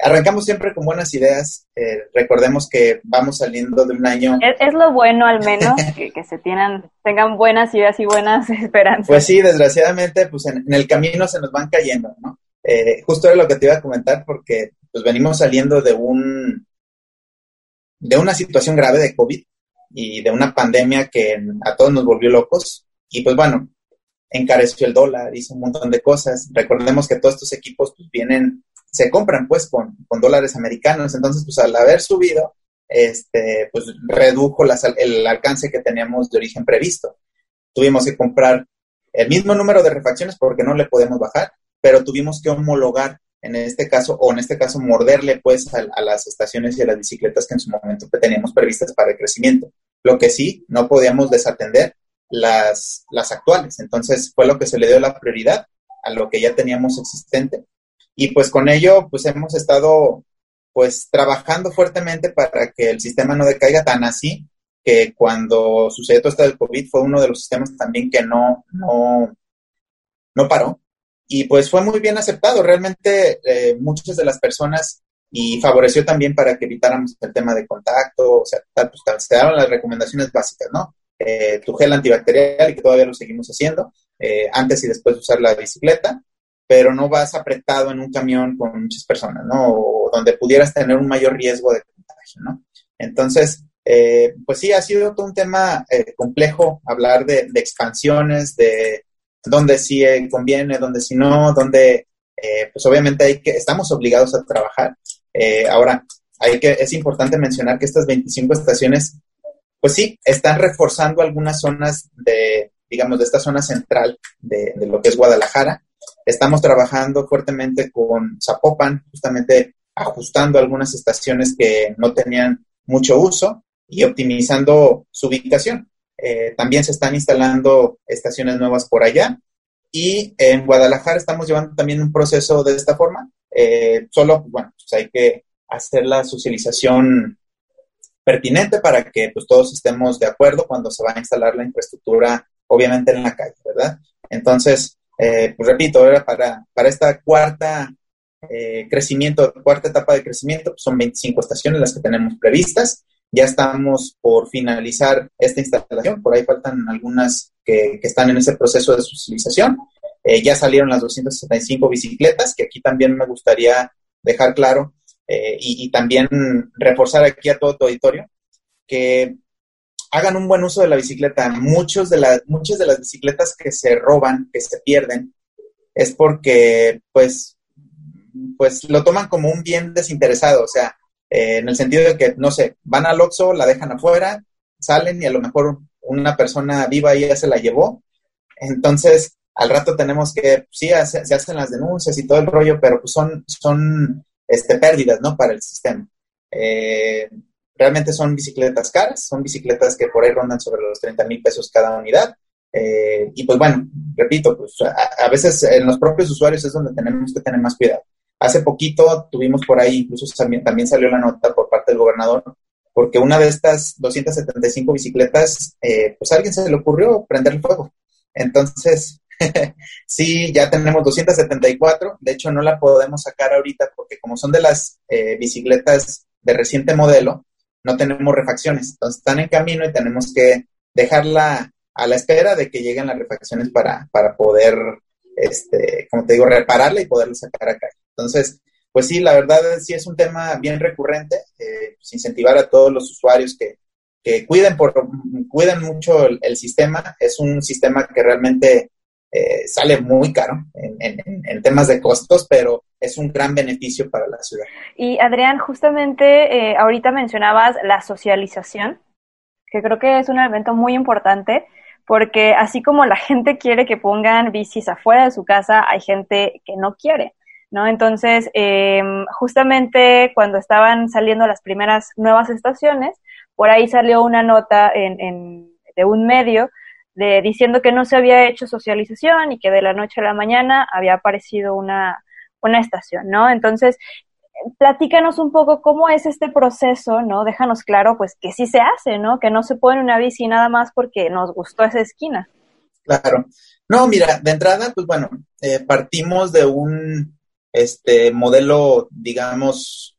Arrancamos siempre con buenas ideas. Eh, recordemos que vamos saliendo de un año. Es, lo bueno, al menos, que, se tengan, tengan buenas ideas y buenas esperanzas. Pues sí, desgraciadamente, pues en, el camino se nos van cayendo, ¿no? Eh, justo era lo que te iba a comentar, porque pues venimos saliendo de un de una situación grave de COVID y de una pandemia que a todos nos volvió locos. Y pues bueno, encareció el dólar, hizo un montón de cosas. Recordemos que todos estos equipos pues, vienen se compran pues con, dólares americanos. Entonces, pues al haber subido, este, pues redujo el alcance que teníamos de origen previsto. Tuvimos que comprar el mismo número de refacciones porque no le podemos bajar, pero tuvimos que homologar en este caso, o en este caso morderle pues a, las estaciones y a las bicicletas que en su momento teníamos previstas para el crecimiento. Lo que sí, no podíamos desatender las, las actuales. Entonces fue lo que se le dio la prioridad a lo que ya teníamos existente y pues con ello, pues hemos estado pues trabajando fuertemente para que el sistema no decaiga tan así que cuando sucedió todo esto del COVID fue uno de los sistemas también que no, no, no paró. Y pues fue muy bien aceptado. Realmente eh, muchas de las personas y favoreció también para que evitáramos el tema de contacto, o sea, pues, se daban las recomendaciones básicas, ¿no? Eh, tu gel antibacterial y que todavía lo seguimos haciendo, eh, antes y después de usar la bicicleta, pero no vas apretado en un camión con muchas personas, ¿no? O donde pudieras tener un mayor riesgo de contagio, ¿no? Entonces, eh, pues sí, ha sido todo un tema eh, complejo hablar de, expansiones, de dónde sí conviene, dónde sí no, dónde, eh, pues obviamente hay que, estamos obligados a trabajar. ahora, hay que, es importante mencionar que estas 25 estaciones, pues sí, están reforzando algunas zonas de, digamos, de esta zona central de lo que es Guadalajara, Estamos trabajando fuertemente con Zapopan, justamente ajustando algunas estaciones que no tenían mucho uso y optimizando su ubicación. Eh, también se están instalando estaciones nuevas por allá. Y en Guadalajara estamos llevando también un proceso de esta forma. Eh, solo, bueno, pues hay que hacer la socialización pertinente para que pues, todos estemos de acuerdo cuando se va a instalar la infraestructura, obviamente en la calle, ¿verdad? Entonces, eh, pues repito, ahora para, para esta cuarta eh, crecimiento, cuarta etapa de crecimiento, pues son 25 estaciones las que tenemos previstas. Ya estamos por finalizar esta instalación, por ahí faltan algunas que, están en ese proceso de socialización. Eh, ya salieron las 265 bicicletas, que aquí también me gustaría dejar claro y, y, también reforzar aquí a todo tu auditorio que hagan un buen uso de la bicicleta. Muchos de las, muchas de las bicicletas que se roban, que se pierden, es porque, pues, pues lo toman como un bien desinteresado, o sea, eh, en el sentido de que, no sé, van al Oxxo, la dejan afuera, salen y a lo mejor una persona viva ya se la llevó. Entonces, al rato tenemos que, sí, se hacen las denuncias y todo el rollo, pero pues son, son este, pérdidas, ¿no? Para el sistema. Eh, realmente son bicicletas caras, son bicicletas que por ahí rondan sobre los 30 mil pesos cada unidad. Eh, y pues bueno, repito, pues a, veces en los propios usuarios es donde tenemos que tener más cuidado. Hace poquito tuvimos por ahí, incluso también, también salió la nota por parte del gobernador, porque una de estas 275 bicicletas, eh, pues a alguien se le ocurrió prender el fuego. Entonces, sí, ya tenemos 274, de hecho no la podemos sacar ahorita porque como son de las eh, bicicletas de reciente modelo, no tenemos refacciones, entonces están en camino y tenemos que dejarla a la espera de que lleguen las refacciones para, para poder, este, como te digo, repararla y poderla sacar acá. Entonces, pues sí, la verdad sí es un tema bien recurrente, eh, pues incentivar a todos los usuarios que, cuiden, por, cuiden mucho el, sistema. Es un sistema que realmente eh, sale muy caro en, en, temas de costos, pero es un gran beneficio para la ciudad. Y Adrián, justamente eh, ahorita mencionabas la socialización, que creo que es un elemento muy importante porque así como la gente quiere que pongan bicis afuera de su casa, hay gente que no quiere, ¿no? Entonces, em, justamente cuando estaban saliendo las primeras nuevas estaciones, por ahí salió una nota en, de un medio de, diciendo que no se había hecho socialización y que de la noche a la mañana había aparecido una, una estación, ¿no? Entonces, platícanos un poco cómo es este proceso, ¿no? Déjanos claro, pues, que sí se hace, ¿no? Que no se pone una bici nada más porque nos gustó esa esquina. Claro. No, mira, de entrada, pues bueno, eh, partimos de un este modelo, digamos,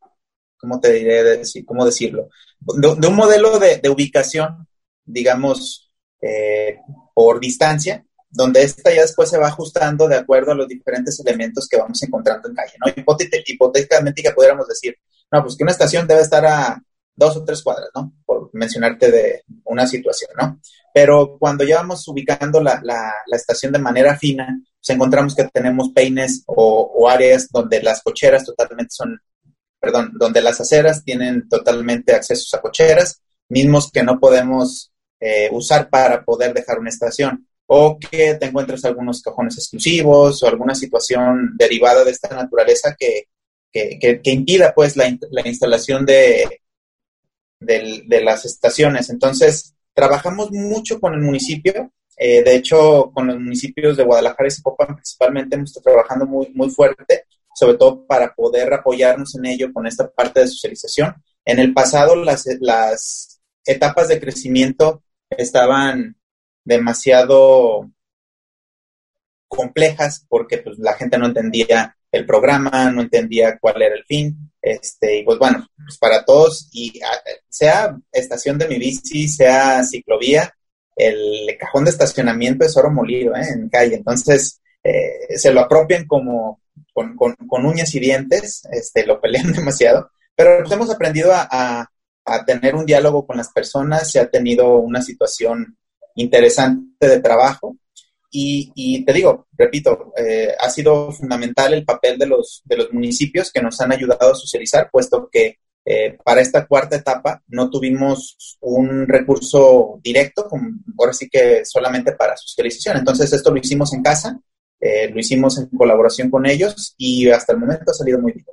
¿cómo te diré? ¿Cómo decirlo? De, un modelo de, ubicación, digamos, eh, por distancia, donde esta ya después se va ajustando de acuerdo a los diferentes elementos que vamos encontrando en calle, ¿no? hipotéticamente que pudiéramos decir, no, pues que una estación debe estar a dos o tres cuadras, ¿no? Por mencionarte de una situación, ¿no? Pero cuando ya vamos ubicando la, la, estación de manera fina, pues encontramos que tenemos peines o, áreas donde las cocheras totalmente son, perdón, donde las aceras tienen totalmente accesos a cocheras, mismos que no podemos eh, usar para poder dejar una estación o que te encuentres algunos cajones exclusivos o alguna situación derivada de esta naturaleza que, que, impida pues la, la instalación de, de, las estaciones. Entonces, trabajamos mucho con el municipio. Eh, de hecho, con los municipios de Guadalajara y Zapopan principalmente hemos estado trabajando muy, muy fuerte, sobre todo para poder apoyarnos en ello con esta parte de socialización. En el pasado, las, las etapas de crecimiento estaban demasiado complejas porque pues, la gente no entendía el programa, no entendía cuál era el fin. Este, y pues bueno, pues para todos, y sea estación de mi bici, sea ciclovía, el cajón de estacionamiento es oro molido ¿eh? en calle. Entonces, eh, se lo apropian como con, con, uñas y dientes, este, lo pelean demasiado. Pero pues, hemos aprendido a, a, tener un diálogo con las personas, se ha tenido una situación interesante de trabajo. Y, te digo, repito, eh, ha sido fundamental el papel de los, de los municipios que nos han ayudado a socializar, puesto que eh, para esta cuarta etapa no tuvimos un recurso directo, ahora sí que solamente para socialización. Entonces, esto lo hicimos en casa, eh, lo hicimos en colaboración con ellos y hasta el momento ha salido muy bien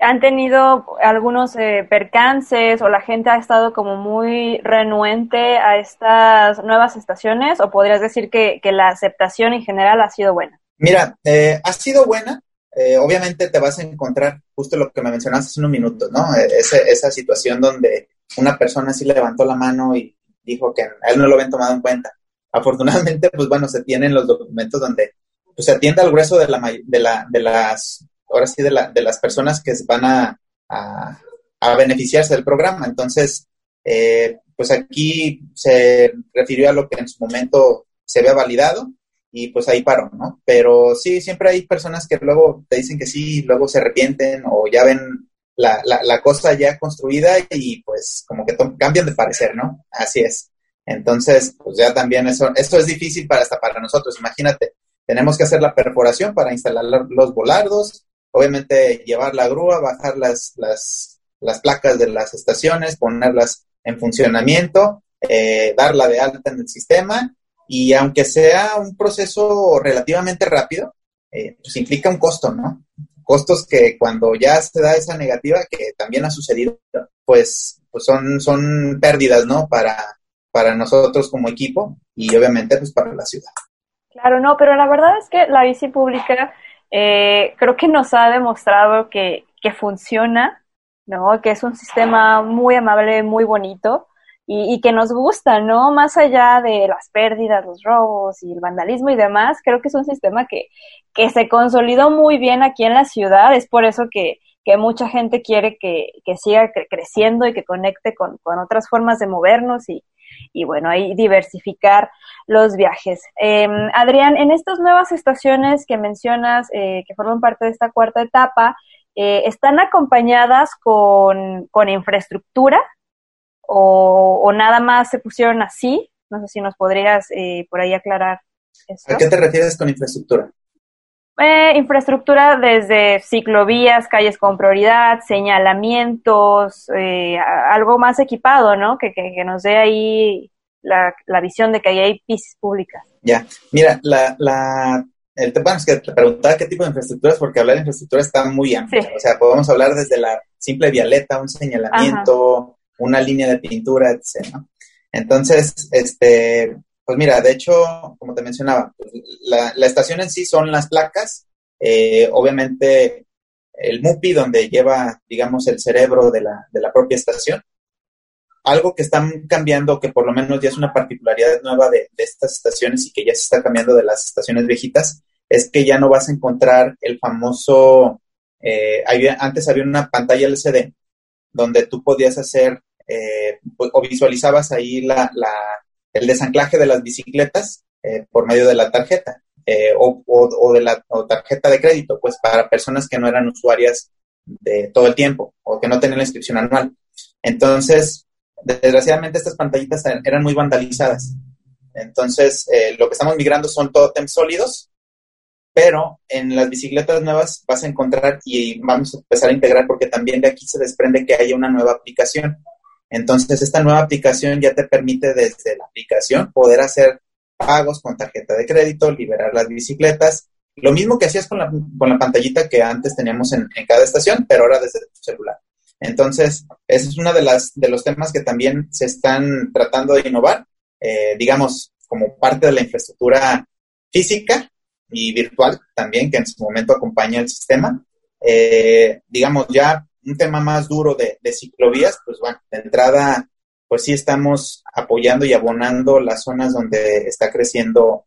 han tenido algunos eh, percances o la gente ha estado como muy renuente a estas nuevas estaciones o podrías decir que, la aceptación en general ha sido buena? Mira, eh, ha sido buena. Eh, obviamente te vas a encontrar justo lo que me mencionaste hace unos minutos, ¿no? esa situación donde una persona sí levantó la mano y dijo que a él no lo habían tomado en cuenta. Afortunadamente, pues bueno, se tienen los documentos donde pues, se atiende al grueso de, la, de, la, de las ahora sí, de, la, de las personas que van a, a, beneficiarse del programa. Entonces, eh, pues aquí se refirió a lo que en su momento se había validado y pues ahí paró, ¿no? Pero sí, siempre hay personas que luego te dicen que sí, luego se arrepienten o ya ven la, la, la cosa ya construida y pues como que cambian de parecer, ¿no? Así es. Entonces, pues ya también eso, esto es difícil para hasta para nosotros. Imagínate, tenemos que hacer la perforación para instalar los volardos, obviamente llevar la grúa, bajar las, las, las placas de las estaciones, ponerlas en funcionamiento eh, darla de alta en el sistema y aunque sea un proceso relativamente rápido, eh, pues implica un costo, ¿no? Costos que cuando ya se da esa negativa, que también ha sucedido, pues, pues son, son pérdidas, ¿no? Para, para nosotros como equipo y obviamente pues para la ciudad. Claro, no, pero la verdad es que la bici pública eh, creo que nos ha demostrado que, que funciona, ¿no? Que es un sistema muy amable, muy bonito y, que nos gusta, ¿no? Más allá de las pérdidas, los robos y el vandalismo y demás, creo que es un sistema que, que se consolidó muy bien aquí en la ciudad, es por eso que, que mucha gente quiere que, que siga creciendo y que conecte con, con otras formas de movernos y, y bueno, ahí diversificar los viajes. Eh, Adrián, en estas nuevas estaciones que mencionas, eh, que forman parte de esta cuarta etapa, eh, ¿están acompañadas con, con infraestructura? O, nada más se pusieron así. No sé si nos podrías eh, por ahí aclarar eso. ¿A qué te refieres con infraestructura? Eh, infraestructura desde ciclovías, calles con prioridad, señalamientos, eh, algo más equipado, ¿no? Que, que, nos dé ahí la, la, visión de que ahí hay pistas públicas. Ya, mira, la, la, el, bueno, es que te preguntaba qué tipo de infraestructuras, porque hablar de infraestructura está muy amplio. O sea, podemos hablar desde la simple vialeta, un señalamiento, una línea de pintura, etc. Entonces, este, pues mira, de hecho, como te mencionaba, pues, la, estación en sí son las placas, eh, obviamente el MUPI donde lleva, digamos, el cerebro de la, de la propia estación. Algo que están cambiando, que por lo menos ya es una particularidad nueva de, estas estaciones y que ya se está cambiando de las estaciones viejitas, es que ya no vas a encontrar el famoso, eh, antes había una pantalla LCD donde tú podías hacer eh, pues, o visualizabas ahí la, la, el desanclaje de las bicicletas eh, por medio de la tarjeta eh, o, o, de la tarjeta de crédito, pues para personas que no eran usuarias de todo el tiempo o que no tenían la inscripción anual. Entonces, desgraciadamente estas pantallitas eran muy vandalizadas. Entonces, lo que estamos migrando son tótems sólidos, pero en las bicicletas nuevas vas a encontrar y vamos a empezar a integrar porque también de aquí se desprende que haya una nueva aplicación. Entonces, esta nueva aplicación ya te permite desde la aplicación poder hacer pagos con tarjeta de crédito, liberar las bicicletas, lo mismo que hacías con la, con la pantallita que antes teníamos en, cada estación, pero ahora desde tu celular. Entonces, ese es uno de, las, de los temas que también se están tratando de innovar, eh, digamos, como parte de la infraestructura física y virtual también, que en su momento acompaña el sistema. Eh, digamos, ya un tema más duro de, ciclovías, pues bueno, de entrada, pues sí estamos apoyando y abonando las zonas donde está creciendo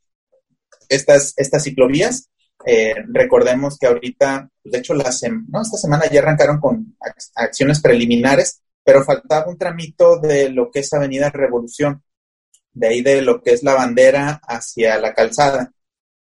estas, estas ciclovías. Eh, recordemos que ahorita, pues de hecho, la no, esta semana ya arrancaron con acciones preliminares, pero faltaba un tramito de lo que es Avenida Revolución, de ahí de lo que es la bandera hacia la calzada.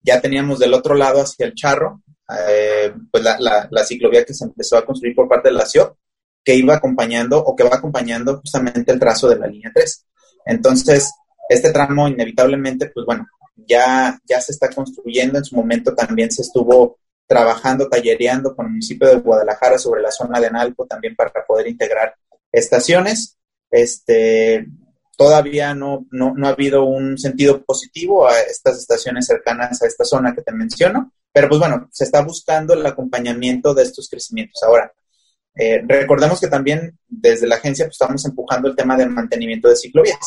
Ya teníamos del otro lado hacia el charro, eh, pues la, la, ciclovía que se empezó a construir por parte de la CIO, que iba acompañando o que va acompañando justamente el trazo de la línea 3. Entonces, este tramo inevitablemente, pues bueno, ya, ya se está construyendo. En su momento también se estuvo trabajando, tallereando con el municipio de Guadalajara sobre la zona de Analco también para poder integrar estaciones. Este, todavía no, no, no ha habido un sentido positivo a estas estaciones cercanas a esta zona que te menciono, pero pues bueno, se está buscando el acompañamiento de estos crecimientos. Ahora, eh, recordemos que también desde la agencia pues, estamos empujando el tema del mantenimiento de ciclovías.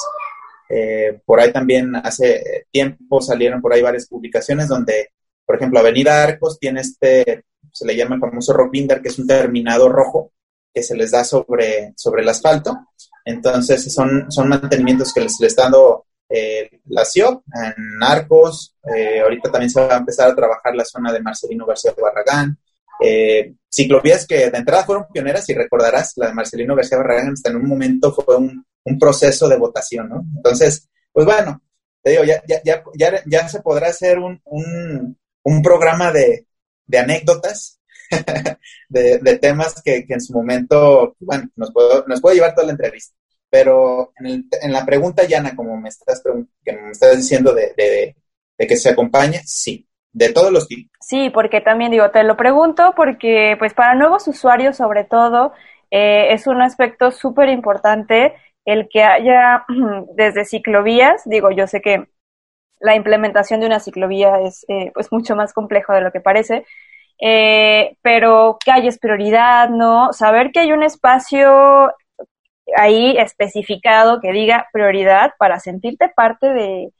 Eh, por ahí también hace tiempo salieron por ahí varias publicaciones donde, por ejemplo, Avenida Arcos tiene este, se le llama el famoso rock binder, que es un terminado rojo que se les da sobre, sobre el asfalto. Entonces, son, son mantenimientos que les, les está dando eh, la CIOP, en Arcos, eh, ahorita también se va a empezar a trabajar la zona de Marcelino García Barragán, eh, ciclovías que de entrada fueron pioneras y recordarás, la de Marcelino García Barragán hasta en un momento fue un, proceso de votación, ¿no? Entonces, pues bueno, te digo, ya, ya, ya, ya, se podrá hacer un, un, programa de, de anécdotas, de, temas que, en su momento, bueno, nos, puede llevar toda la entrevista. Pero en, el, en la pregunta, Yana, como me estás, me estás diciendo de, que se acompañe, sí, de todos los tipos. Sí, porque también digo, te lo pregunto porque pues para nuevos usuarios sobre todo eh, es un aspecto súper importante el que haya desde ciclovías, digo, yo sé que la implementación de una ciclovía es eh, pues mucho más complejo de lo que parece, eh, pero calle es prioridad, ¿no? Saber que hay un espacio ahí especificado que diga prioridad para sentirte parte de,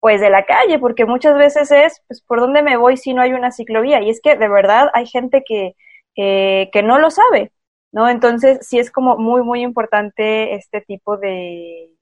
pues de la calle, porque muchas veces es, pues, ¿por dónde me voy si no hay una ciclovía? Y es que de verdad hay gente que, que no lo sabe, ¿no? Entonces sí es como muy, muy importante este tipo de,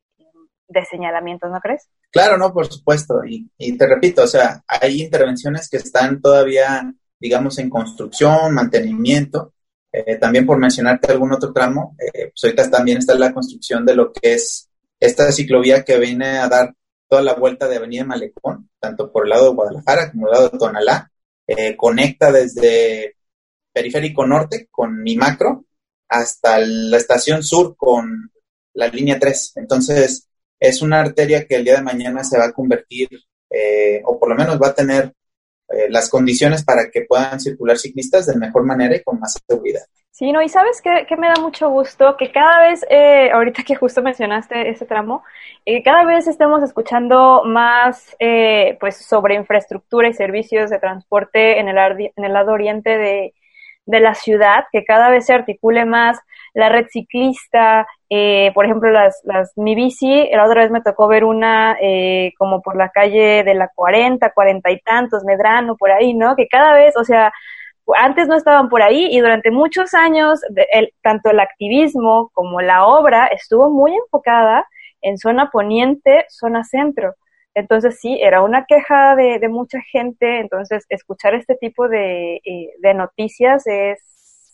de señalamientos, ¿no crees? Claro, no, por supuesto. Y, y te repito, o sea, hay intervenciones que están todavía, digamos, en construcción, mantenimiento. Eh, también por mencionarte algún otro tramo, eh, pues ahorita también está la construcción de lo que es esta ciclovía que viene a dar toda la vuelta de Avenida Malecón, tanto por el lado de Guadalajara como el lado de Tonalá. Eh, conecta desde Periférico Norte con mi macro hasta la estación sur con la línea 3. Entonces, es una arteria que el día de mañana se va a convertir, eh, o por lo menos va a tener eh, las condiciones para que puedan circular ciclistas de mejor manera y con más seguridad. Sí, no, y sabes que, me da mucho gusto que cada vez, eh, ahorita que justo mencionaste ese tramo, eh, cada vez estemos escuchando más eh, pues sobre infraestructura y servicios de transporte en el, en el lado oriente de, de la ciudad, que cada vez se articule más la red ciclista, eh, por ejemplo, las, las mi bici, la otra vez me tocó ver una eh, como por la calle de la 40, 40 y tantos, Medrano, por ahí, ¿no? Que cada vez, o sea, antes no estaban por ahí y durante muchos años el, tanto el activismo como la obra estuvo muy enfocada en zona poniente, zona centro. Entonces sí, era una queja de, de mucha gente, entonces escuchar este tipo de, eh, de noticias es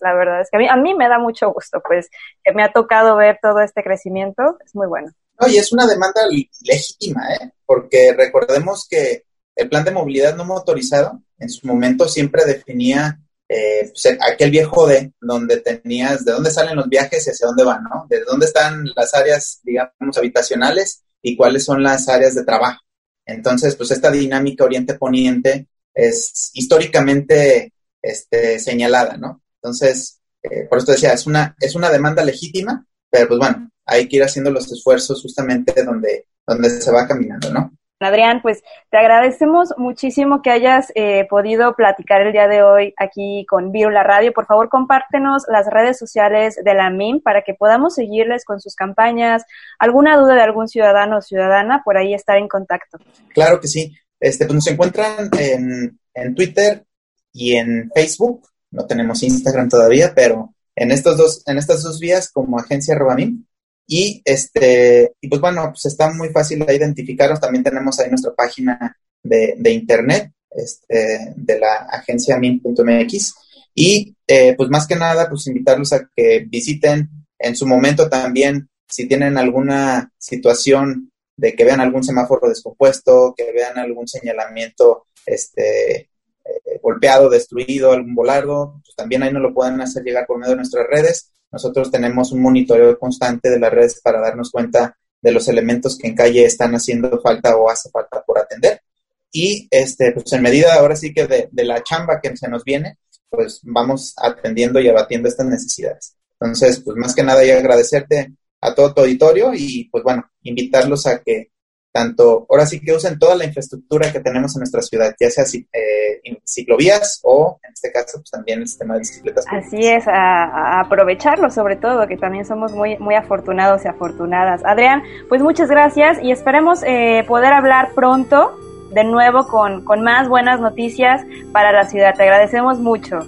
la verdad es que a mí, a mí me da mucho gusto, pues que me ha tocado ver todo este crecimiento, es muy bueno. No, y es una demanda legítima, ¿eh? porque recordemos que el plan de movilidad no motorizado en su momento siempre definía eh, pues, aquel viejo de donde tenías de dónde salen los viajes y hacia dónde van, ¿no? De dónde están las áreas, digamos, habitacionales y cuáles son las áreas de trabajo. Entonces, pues esta dinámica oriente-poniente es históricamente este, señalada, ¿no? Entonces, eh, por esto decía, es una, es una demanda legítima, pero pues bueno, hay que ir haciendo los esfuerzos justamente donde, donde se va caminando, ¿no? Adrián, pues te agradecemos muchísimo que hayas eh, podido platicar el día de hoy aquí con Virula Radio. Por favor, compártenos las redes sociales de la MIM para que podamos seguirles con sus campañas. ¿Alguna duda de algún ciudadano o ciudadana? Por ahí estar en contacto. Claro que sí. Este, pues nos encuentran en, en Twitter y en Facebook no tenemos Instagram todavía, pero en estos dos, en estas dos vías como agencia Robamim. Y este, y pues bueno, pues está muy fácil de identificarnos. También tenemos ahí nuestra página de, internet, este, de la agencia min.mx. Y eh, pues más que nada, pues invitarlos a que visiten en su momento también, si tienen alguna situación de que vean algún semáforo descompuesto, que vean algún señalamiento este, eh, golpeado, destruido, algún volardo, pues también ahí nos lo pueden hacer llegar por medio de nuestras redes. Nosotros tenemos un monitoreo constante de las redes para darnos cuenta de los elementos que en calle están haciendo falta o hace falta por atender. Y este, pues en medida ahora sí que de, de la chamba que se nos viene, pues vamos atendiendo y abatiendo estas necesidades. Entonces, pues más que nada, y agradecerte a todo tu auditorio y pues bueno, invitarlos a que tanto, ahora sí que usen toda la infraestructura que tenemos en nuestra ciudad, ya sea eh, ciclovías o, en este caso, pues también el sistema de bicicletas. Así es, a, aprovecharlo sobre todo, que también somos muy, muy afortunados y afortunadas. Adrián, pues muchas gracias y esperemos eh, poder hablar pronto de nuevo con, con más buenas noticias para la ciudad. Te agradecemos mucho.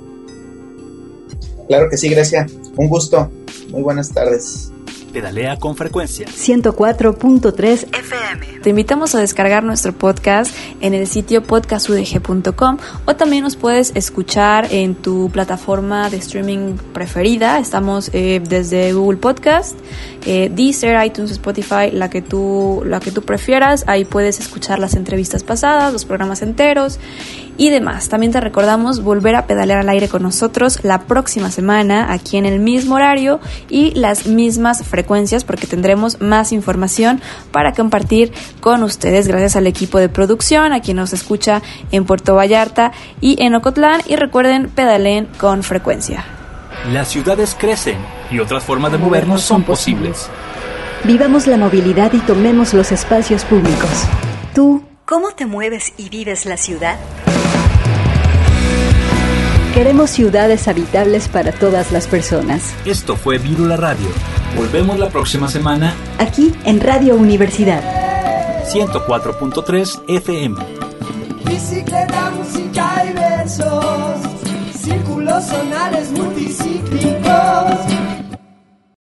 Claro que sí, Grecia. Un gusto. Muy buenas tardes. Pedalea con frecuencia. 104.3 FM. Te invitamos a descargar nuestro podcast en el sitio podcastudg.com o también nos puedes escuchar en tu plataforma de streaming preferida. Estamos eh, desde Google Podcast, eh, Deezer, iTunes, Spotify, la que tú la que tú prefieras. Ahí puedes escuchar las entrevistas pasadas, los programas enteros y demás. También te recordamos volver a pedalear al aire con nosotros la próxima semana aquí en el mismo horario y las mismas frecuencias porque tendremos más información para compartir con ustedes gracias al equipo de producción, a quien nos escucha en Puerto Vallarta y en Ocotlán y recuerden pedalen con frecuencia. Las ciudades crecen y otras formas de movernos son posibles. Vivamos la movilidad y tomemos los espacios públicos. ¿Tú cómo te mueves y vives la ciudad? Queremos ciudades habitables para todas las personas. Esto fue Virula Radio. Volvemos la próxima semana aquí en Radio Universidad 104.3 FM. Bicicleta, música y besos, círculos sonales multici